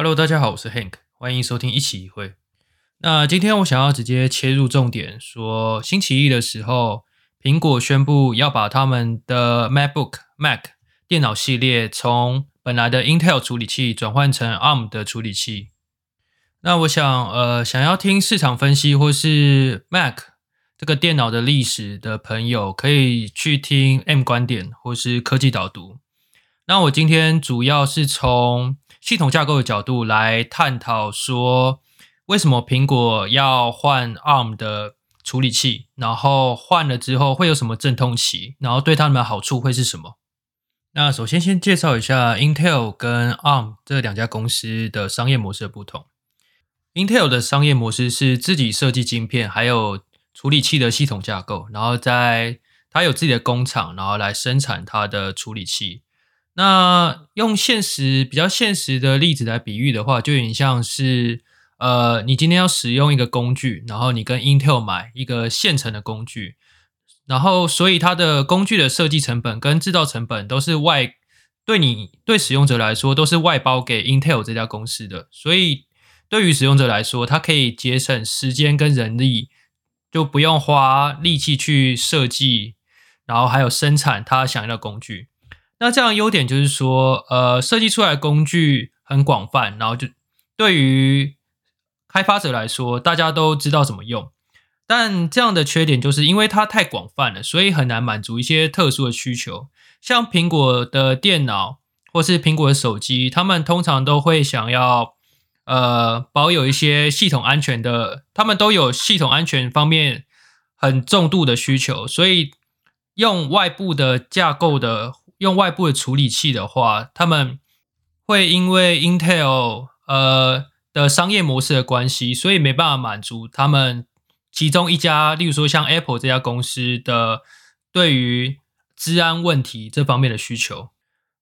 Hello，大家好，我是 Hank，欢迎收听一起一会。那今天我想要直接切入重点，说星期一的时候，苹果宣布要把他们的 MacBook Mac 电脑系列从本来的 Intel 处理器转换成 ARM 的处理器。那我想，呃，想要听市场分析或是 Mac 这个电脑的历史的朋友，可以去听 M 观点或是科技导读。那我今天主要是从系统架构的角度来探讨，说为什么苹果要换 ARM 的处理器，然后换了之后会有什么阵痛期，然后对他们的好处会是什么？那首先先介绍一下 Intel 跟 ARM 这两家公司的商业模式的不同。Intel 的商业模式是自己设计晶片，还有处理器的系统架构，然后在它有自己的工厂，然后来生产它的处理器。那用现实比较现实的例子来比喻的话，就有点像是，呃，你今天要使用一个工具，然后你跟 Intel 买一个现成的工具，然后所以它的工具的设计成本跟制造成本都是外对你对使用者来说都是外包给 Intel 这家公司的，所以对于使用者来说，它可以节省时间跟人力，就不用花力气去设计，然后还有生产他想要的工具。那这样优点就是说，呃，设计出来工具很广泛，然后就对于开发者来说，大家都知道怎么用。但这样的缺点就是因为它太广泛了，所以很难满足一些特殊的需求。像苹果的电脑或是苹果的手机，他们通常都会想要呃保有一些系统安全的，他们都有系统安全方面很重度的需求，所以用外部的架构的。用外部的处理器的话，他们会因为 Intel 呃的商业模式的关系，所以没办法满足他们其中一家，例如说像 Apple 这家公司的对于治安问题这方面的需求。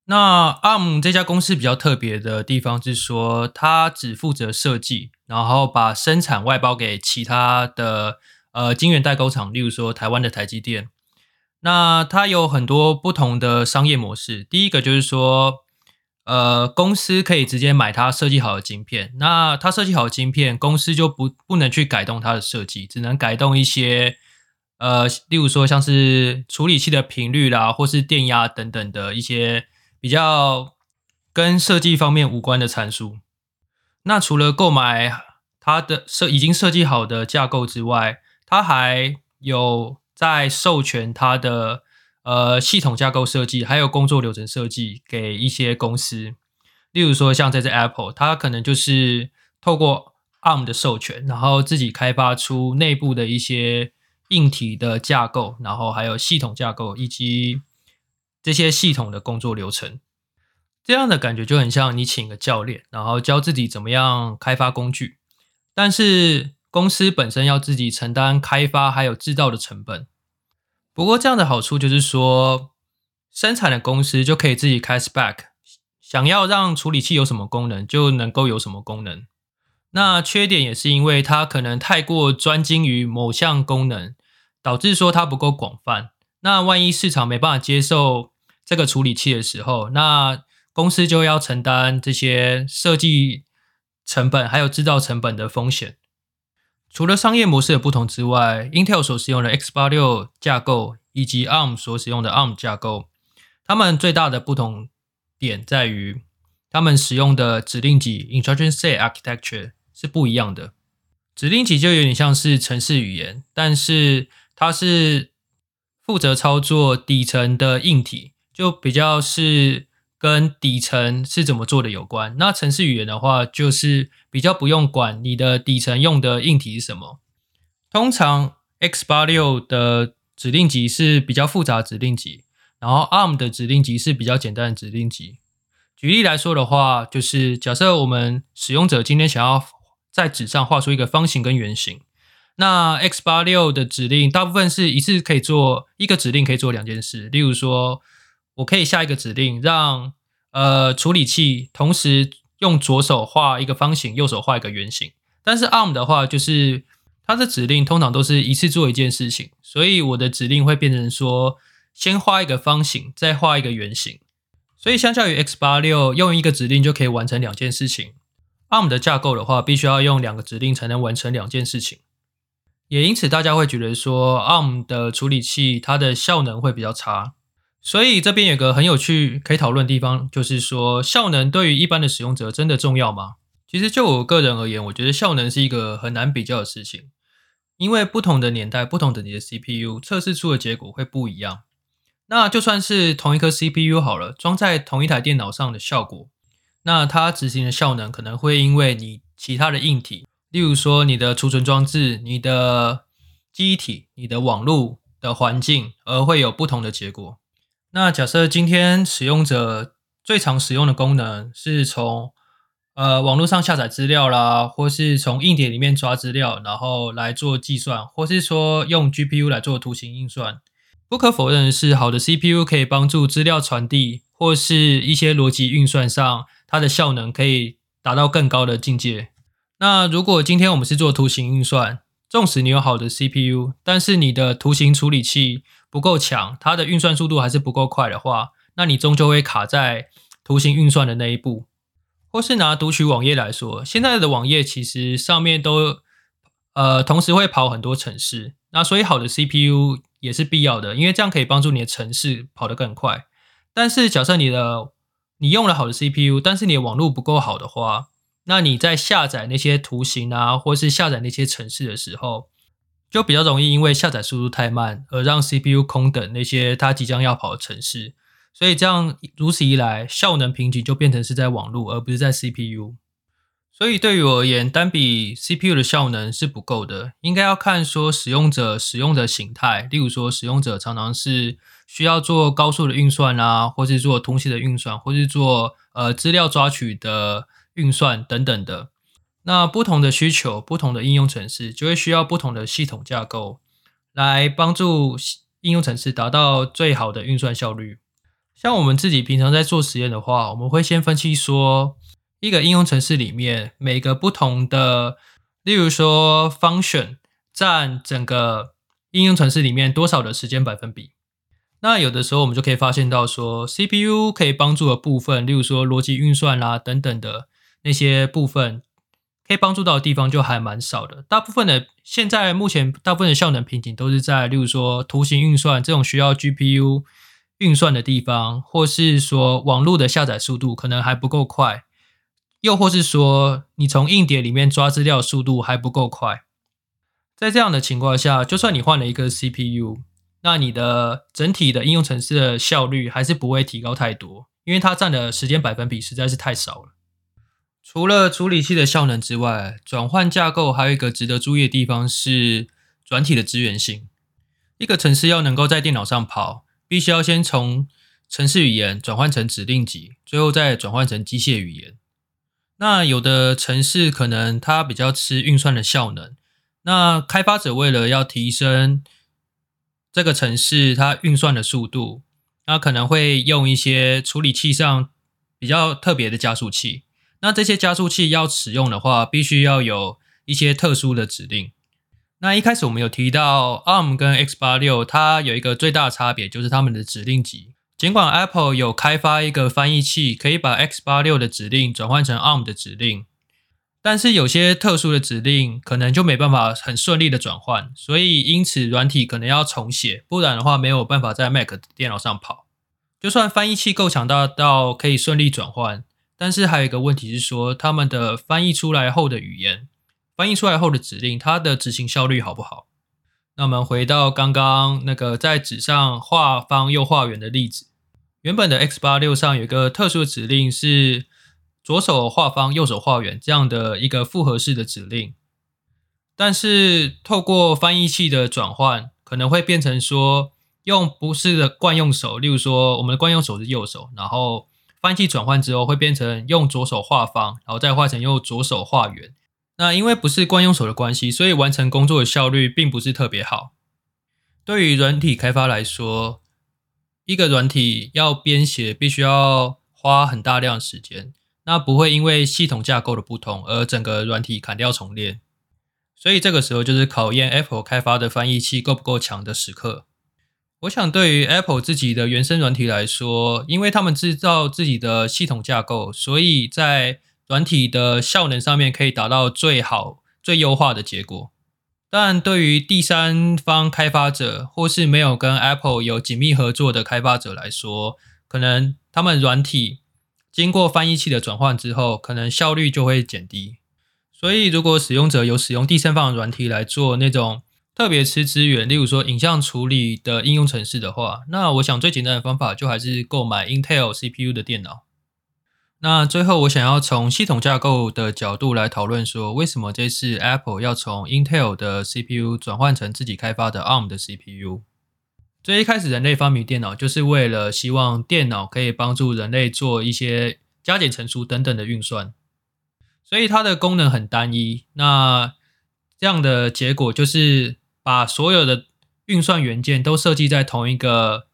那 ARM 这家公司比较特别的地方是说，它只负责设计，然后把生产外包给其他的呃晶圆代工厂，例如说台湾的台积电。那它有很多不同的商业模式。第一个就是说，呃，公司可以直接买它设计好的晶片。那它设计好的晶片，公司就不不能去改动它的设计，只能改动一些，呃，例如说像是处理器的频率啦，或是电压等等的一些比较跟设计方面无关的参数。那除了购买它的设已经设计好的架构之外，它还有。在授权它的呃系统架构设计，还有工作流程设计给一些公司，例如说像这只 Apple，它可能就是透过 ARM 的授权，然后自己开发出内部的一些硬体的架构，然后还有系统架构以及这些系统的工作流程，这样的感觉就很像你请个教练，然后教自己怎么样开发工具，但是。公司本身要自己承担开发还有制造的成本，不过这样的好处就是说，生产的公司就可以自己开 spec，想要让处理器有什么功能就能够有什么功能。那缺点也是因为它可能太过专精于某项功能，导致说它不够广泛。那万一市场没办法接受这个处理器的时候，那公司就要承担这些设计成本还有制造成本的风险。除了商业模式的不同之外，Intel 所使用的 x 八六架构以及 ARM 所使用的 ARM 架构，它们最大的不同点在于，它们使用的指令集 （Instruction Set Architecture） 是不一样的。指令集就有点像是程式语言，但是它是负责操作底层的硬体，就比较是。跟底层是怎么做的有关。那程式语言的话，就是比较不用管你的底层用的硬体是什么。通常 x 八六的指令集是比较复杂指令集，然后 ARM 的指令集是比较简单的指令集。举例来说的话，就是假设我们使用者今天想要在纸上画出一个方形跟圆形，那 x 八六的指令大部分是一次可以做一个指令可以做两件事，例如说。我可以下一个指令，让呃处理器同时用左手画一个方形，右手画一个圆形。但是 ARM 的话，就是它的指令通常都是一次做一件事情，所以我的指令会变成说，先画一个方形，再画一个圆形。所以相较于 x 八六用一个指令就可以完成两件事情，ARM 的架构的话，必须要用两个指令才能完成两件事情。也因此，大家会觉得说 ARM 的处理器它的效能会比较差。所以这边有个很有趣可以讨论的地方，就是说效能对于一般的使用者真的重要吗？其实就我个人而言，我觉得效能是一个很难比较的事情，因为不同的年代、不同等级的 CPU 测试出的结果会不一样。那就算是同一颗 CPU 好了，装在同一台电脑上的效果，那它执行的效能可能会因为你其他的硬体，例如说你的储存装置、你的机体、你的网络的环境，而会有不同的结果。那假设今天使用者最常使用的功能是从呃网络上下载资料啦，或是从硬碟里面抓资料，然后来做计算，或是说用 GPU 来做图形运算。不可否认的是，好的 CPU 可以帮助资料传递或是一些逻辑运算上，它的效能可以达到更高的境界。那如果今天我们是做图形运算，纵使你有好的 CPU，但是你的图形处理器不够强，它的运算速度还是不够快的话，那你终究会卡在图形运算的那一步。或是拿读取网页来说，现在的网页其实上面都呃同时会跑很多程式，那所以好的 CPU 也是必要的，因为这样可以帮助你的程式跑得更快。但是假设你的你用了好的 CPU，但是你的网络不够好的话，那你在下载那些图形啊，或是下载那些程式的时候，就比较容易因为下载速度太慢而让 CPU 空等那些它即将要跑的程式。所以这样如此一来，效能瓶颈就变成是在网络，而不是在 CPU。所以对于我而言，单比 CPU 的效能是不够的，应该要看说使用者使用的形态，例如说使用者常常是需要做高速的运算啊，或是做通信的运算，或是做呃资料抓取的。运算等等的，那不同的需求、不同的应用程式，就会需要不同的系统架构来帮助应用程式达到最好的运算效率。像我们自己平常在做实验的话，我们会先分析说，一个应用程式里面每个不同的，例如说 function 占整个应用程式里面多少的时间百分比。那有的时候我们就可以发现到说，CPU 可以帮助的部分，例如说逻辑运算啦等等的。那些部分可以帮助到的地方就还蛮少的，大部分的现在目前大部分的效能瓶颈都是在，例如说图形运算这种需要 GPU 运算的地方，或是说网络的下载速度可能还不够快，又或是说你从硬碟里面抓资料速度还不够快。在这样的情况下，就算你换了一个 CPU，那你的整体的应用程式的效率还是不会提高太多，因为它占的时间百分比实在是太少了。除了处理器的效能之外，转换架构还有一个值得注意的地方是转体的资源性。一个程式要能够在电脑上跑，必须要先从程式语言转换成指令集，最后再转换成机械语言。那有的程式可能它比较吃运算的效能，那开发者为了要提升这个程式它运算的速度，那可能会用一些处理器上比较特别的加速器。那这些加速器要使用的话，必须要有一些特殊的指令。那一开始我们有提到 ARM 跟 X 八六，它有一个最大的差别就是它们的指令集。尽管 Apple 有开发一个翻译器，可以把 X 八六的指令转换成 ARM 的指令，但是有些特殊的指令可能就没办法很顺利的转换，所以因此软体可能要重写，不然的话没有办法在 Mac 电脑上跑。就算翻译器够强大到可以顺利转换。但是还有一个问题是说，他们的翻译出来后的语言，翻译出来后的指令，它的执行效率好不好？那我们回到刚刚那个在纸上画方又画圆的例子，原本的 X 八六上有一个特殊的指令是左手画方，右手画圆这样的一个复合式的指令，但是透过翻译器的转换，可能会变成说用不是的惯用手，例如说我们的惯用手是右手，然后。翻译器转换之后会变成用左手画方，然后再画成用左手画圆。那因为不是惯用手的关系，所以完成工作的效率并不是特别好。对于软体开发来说，一个软体要编写必须要花很大量时间，那不会因为系统架构的不同而整个软体砍掉重练。所以这个时候就是考验 Apple 开发的翻译器够不够强的时刻。我想，对于 Apple 自己的原生软体来说，因为他们制造自己的系统架构，所以在软体的效能上面可以达到最好、最优化的结果。但对于第三方开发者或是没有跟 Apple 有紧密合作的开发者来说，可能他们软体经过翻译器的转换之后，可能效率就会减低。所以，如果使用者有使用第三方软体来做那种特别吃资源，例如说影像处理的应用程式的话，那我想最简单的方法就还是购买 Intel CPU 的电脑。那最后，我想要从系统架构的角度来讨论说，为什么这次 Apple 要从 Intel 的 CPU 转换成自己开发的 ARM 的 CPU？最一开始，人类发明电脑就是为了希望电脑可以帮助人类做一些加减乘除等等的运算，所以它的功能很单一。那这样的结果就是把所有的运算元件都设计在同一个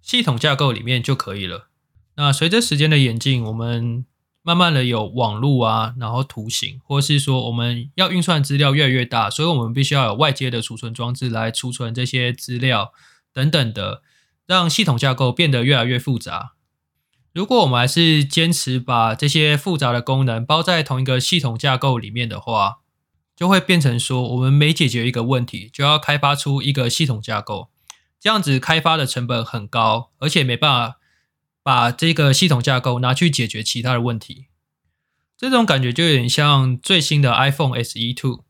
系统架构里面就可以了。那随着时间的演进，我们慢慢的有网络啊，然后图形，或是说我们要运算资料越来越大，所以我们必须要有外接的储存装置来储存这些资料等等的，让系统架构变得越来越复杂。如果我们还是坚持把这些复杂的功能包在同一个系统架构里面的话，就会变成说我们每解决一个问题，就要开发出一个系统架构，这样子开发的成本很高，而且没办法。把这个系统架构拿去解决其他的问题，这种感觉就有点像最新的 iPhone SE Two，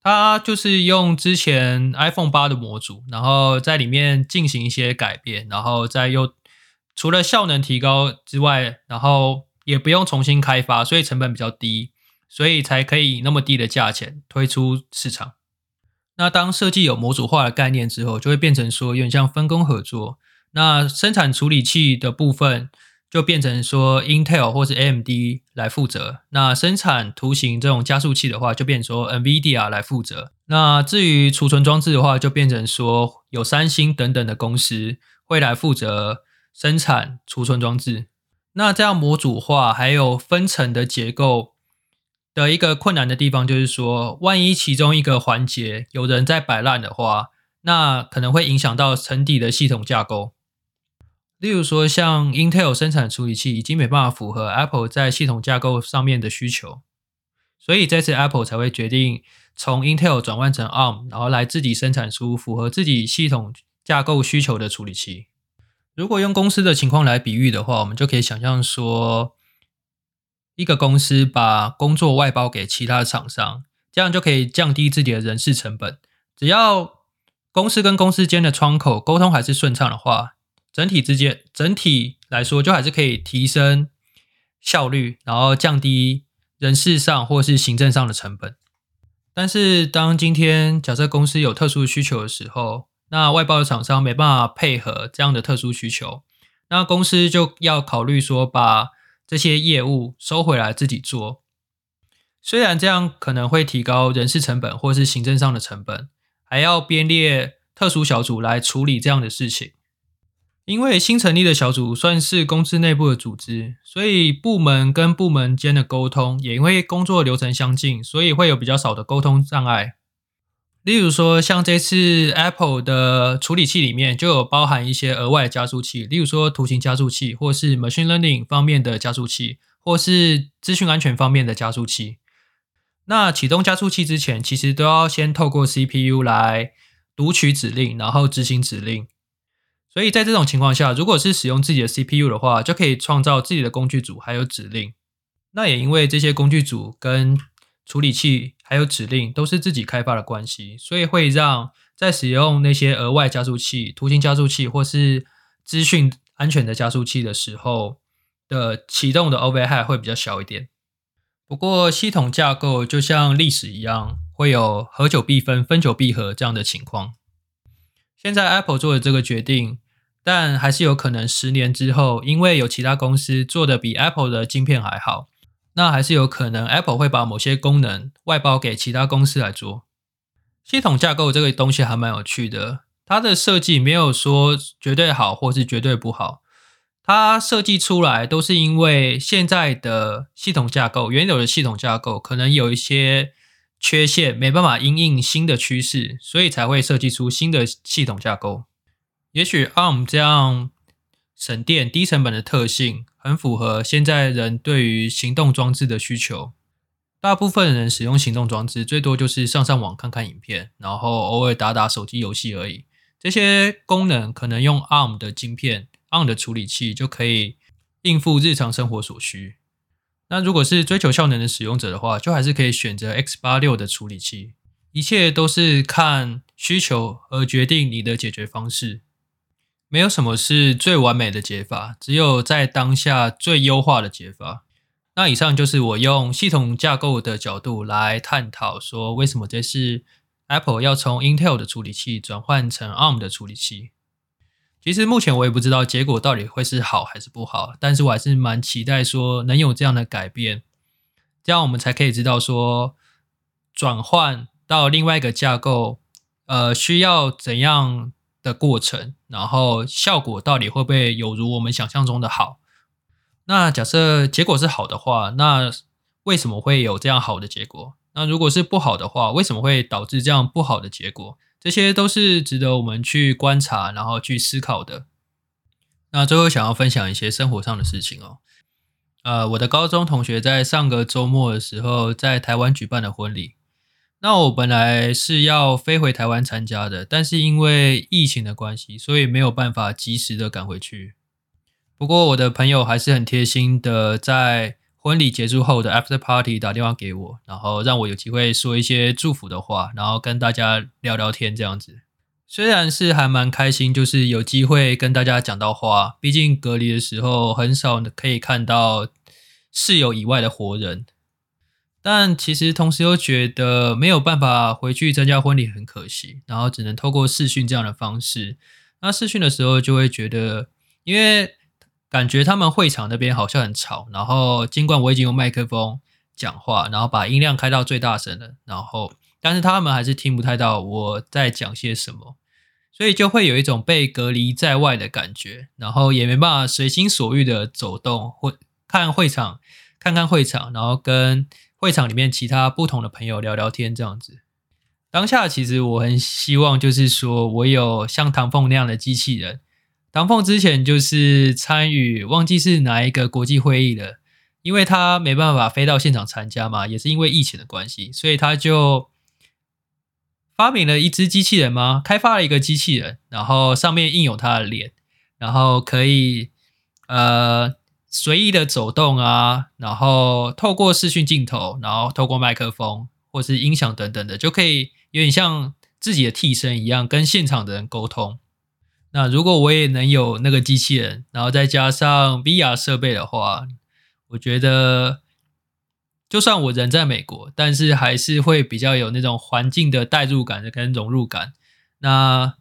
它就是用之前 iPhone 八的模组，然后在里面进行一些改变，然后再又除了效能提高之外，然后也不用重新开发，所以成本比较低，所以才可以以那么低的价钱推出市场。那当设计有模组化的概念之后，就会变成说有点像分工合作。那生产处理器的部分就变成说 Intel 或是 AMD 来负责。那生产图形这种加速器的话，就变成说 NVIDIA 来负责。那至于储存装置的话，就变成说有三星等等的公司会来负责生产储存装置。那这样模组化还有分层的结构的一个困难的地方，就是说，万一其中一个环节有人在摆烂的话，那可能会影响到层底的系统架构。例如说，像 Intel 生产处理器已经没办法符合 Apple 在系统架构上面的需求，所以这次 Apple 才会决定从 Intel 转换成 ARM，然后来自己生产出符合自己系统架构需求的处理器。如果用公司的情况来比喻的话，我们就可以想象说，一个公司把工作外包给其他的厂商，这样就可以降低自己的人事成本。只要公司跟公司间的窗口沟通还是顺畅的话。整体之间，整体来说，就还是可以提升效率，然后降低人事上或是行政上的成本。但是，当今天假设公司有特殊需求的时候，那外包的厂商没办法配合这样的特殊需求，那公司就要考虑说，把这些业务收回来自己做。虽然这样可能会提高人事成本或是行政上的成本，还要编列特殊小组来处理这样的事情。因为新成立的小组算是公司内部的组织，所以部门跟部门间的沟通也因为工作流程相近，所以会有比较少的沟通障碍。例如说，像这次 Apple 的处理器里面就有包含一些额外加速器，例如说图形加速器，或是 Machine Learning 方面的加速器，或是资讯安全方面的加速器。那启动加速器之前，其实都要先透过 CPU 来读取指令，然后执行指令。所以在这种情况下，如果是使用自己的 CPU 的话，就可以创造自己的工具组还有指令。那也因为这些工具组跟处理器还有指令都是自己开发的关系，所以会让在使用那些额外加速器、图形加速器或是资讯安全的加速器的时候的启动的 overhead 会比较小一点。不过系统架构就像历史一样，会有合久必分、分久必合这样的情况。现在 Apple 做的这个决定。但还是有可能十年之后，因为有其他公司做的比 Apple 的晶片还好，那还是有可能 Apple 会把某些功能外包给其他公司来做。系统架构这个东西还蛮有趣的，它的设计没有说绝对好或是绝对不好，它设计出来都是因为现在的系统架构原有的系统架构可能有一些缺陷，没办法因应新的趋势，所以才会设计出新的系统架构。也许 ARM 这样省电、低成本的特性，很符合现在人对于行动装置的需求。大部分人使用行动装置，最多就是上上网、看看影片，然后偶尔打打手机游戏而已。这些功能可能用 ARM 的晶片、ARM 的处理器就可以应付日常生活所需。那如果是追求效能的使用者的话，就还是可以选择 X 八六的处理器。一切都是看需求而决定你的解决方式，没有什么是最完美的解法，只有在当下最优化的解法。那以上就是我用系统架构的角度来探讨，说为什么这是 Apple 要从 Intel 的处理器转换成 ARM 的处理器。其实目前我也不知道结果到底会是好还是不好，但是我还是蛮期待说能有这样的改变，这样我们才可以知道说转换到另外一个架构，呃，需要怎样的过程，然后效果到底会不会有如我们想象中的好。那假设结果是好的话，那为什么会有这样好的结果？那如果是不好的话，为什么会导致这样不好的结果？这些都是值得我们去观察，然后去思考的。那最后想要分享一些生活上的事情哦。呃，我的高中同学在上个周末的时候在台湾举办了婚礼。那我本来是要飞回台湾参加的，但是因为疫情的关系，所以没有办法及时的赶回去。不过我的朋友还是很贴心的，在婚礼结束后的 after party 打电话给我，然后让我有机会说一些祝福的话，然后跟大家聊聊天这样子。虽然是还蛮开心，就是有机会跟大家讲到话，毕竟隔离的时候很少可以看到室友以外的活人。但其实同时又觉得没有办法回去参加婚礼很可惜，然后只能透过视讯这样的方式。那视讯的时候就会觉得，因为感觉他们会场那边好像很吵，然后尽管我已经用麦克风讲话，然后把音量开到最大声了，然后但是他们还是听不太到我在讲些什么，所以就会有一种被隔离在外的感觉，然后也没办法随心所欲的走动或看会场，看看会场，然后跟会场里面其他不同的朋友聊聊天这样子。当下其实我很希望就是说我有像唐凤那样的机器人。唐凤之前就是参与，忘记是哪一个国际会议了，因为他没办法飞到现场参加嘛，也是因为疫情的关系，所以他就发明了一只机器人吗？开发了一个机器人，然后上面印有他的脸，然后可以呃随意的走动啊，然后透过视讯镜头，然后透过麦克风或是音响等等的，就可以有点像自己的替身一样，跟现场的人沟通。那如果我也能有那个机器人，然后再加上 VR 设备的话，我觉得就算我人在美国，但是还是会比较有那种环境的代入感跟融入感，那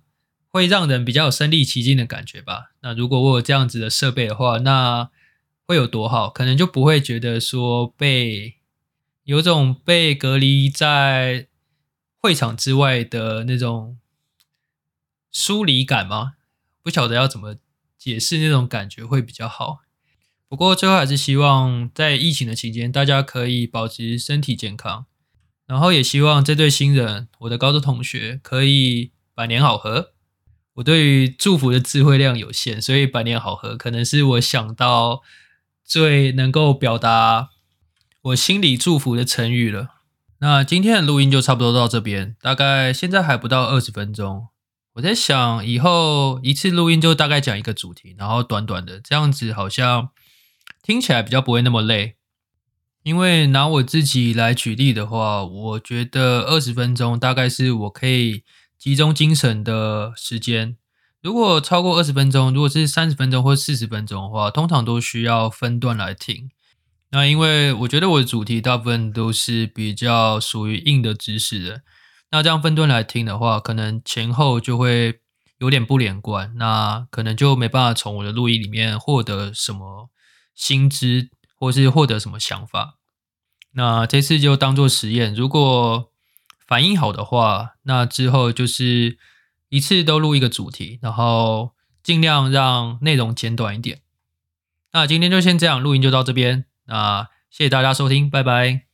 会让人比较有身临其境的感觉吧。那如果我有这样子的设备的话，那会有多好？可能就不会觉得说被有种被隔离在会场之外的那种疏离感吗？不晓得要怎么解释那种感觉会比较好。不过最后还是希望在疫情的期间，大家可以保持身体健康。然后也希望这对新人，我的高中同学可以百年好合。我对于祝福的智慧量有限，所以百年好合可能是我想到最能够表达我心里祝福的成语了。那今天的录音就差不多到这边，大概现在还不到二十分钟。我在想，以后一次录音就大概讲一个主题，然后短短的这样子，好像听起来比较不会那么累。因为拿我自己来举例的话，我觉得二十分钟大概是我可以集中精神的时间。如果超过二十分钟，如果是三十分钟或四十分钟的话，通常都需要分段来听。那因为我觉得我的主题大部分都是比较属于硬的知识的。那这样分段来听的话，可能前后就会有点不连贯，那可能就没办法从我的录音里面获得什么新知，或是获得什么想法。那这次就当做实验，如果反应好的话，那之后就是一次都录一个主题，然后尽量让内容简短一点。那今天就先这样，录音就到这边。那谢谢大家收听，拜拜。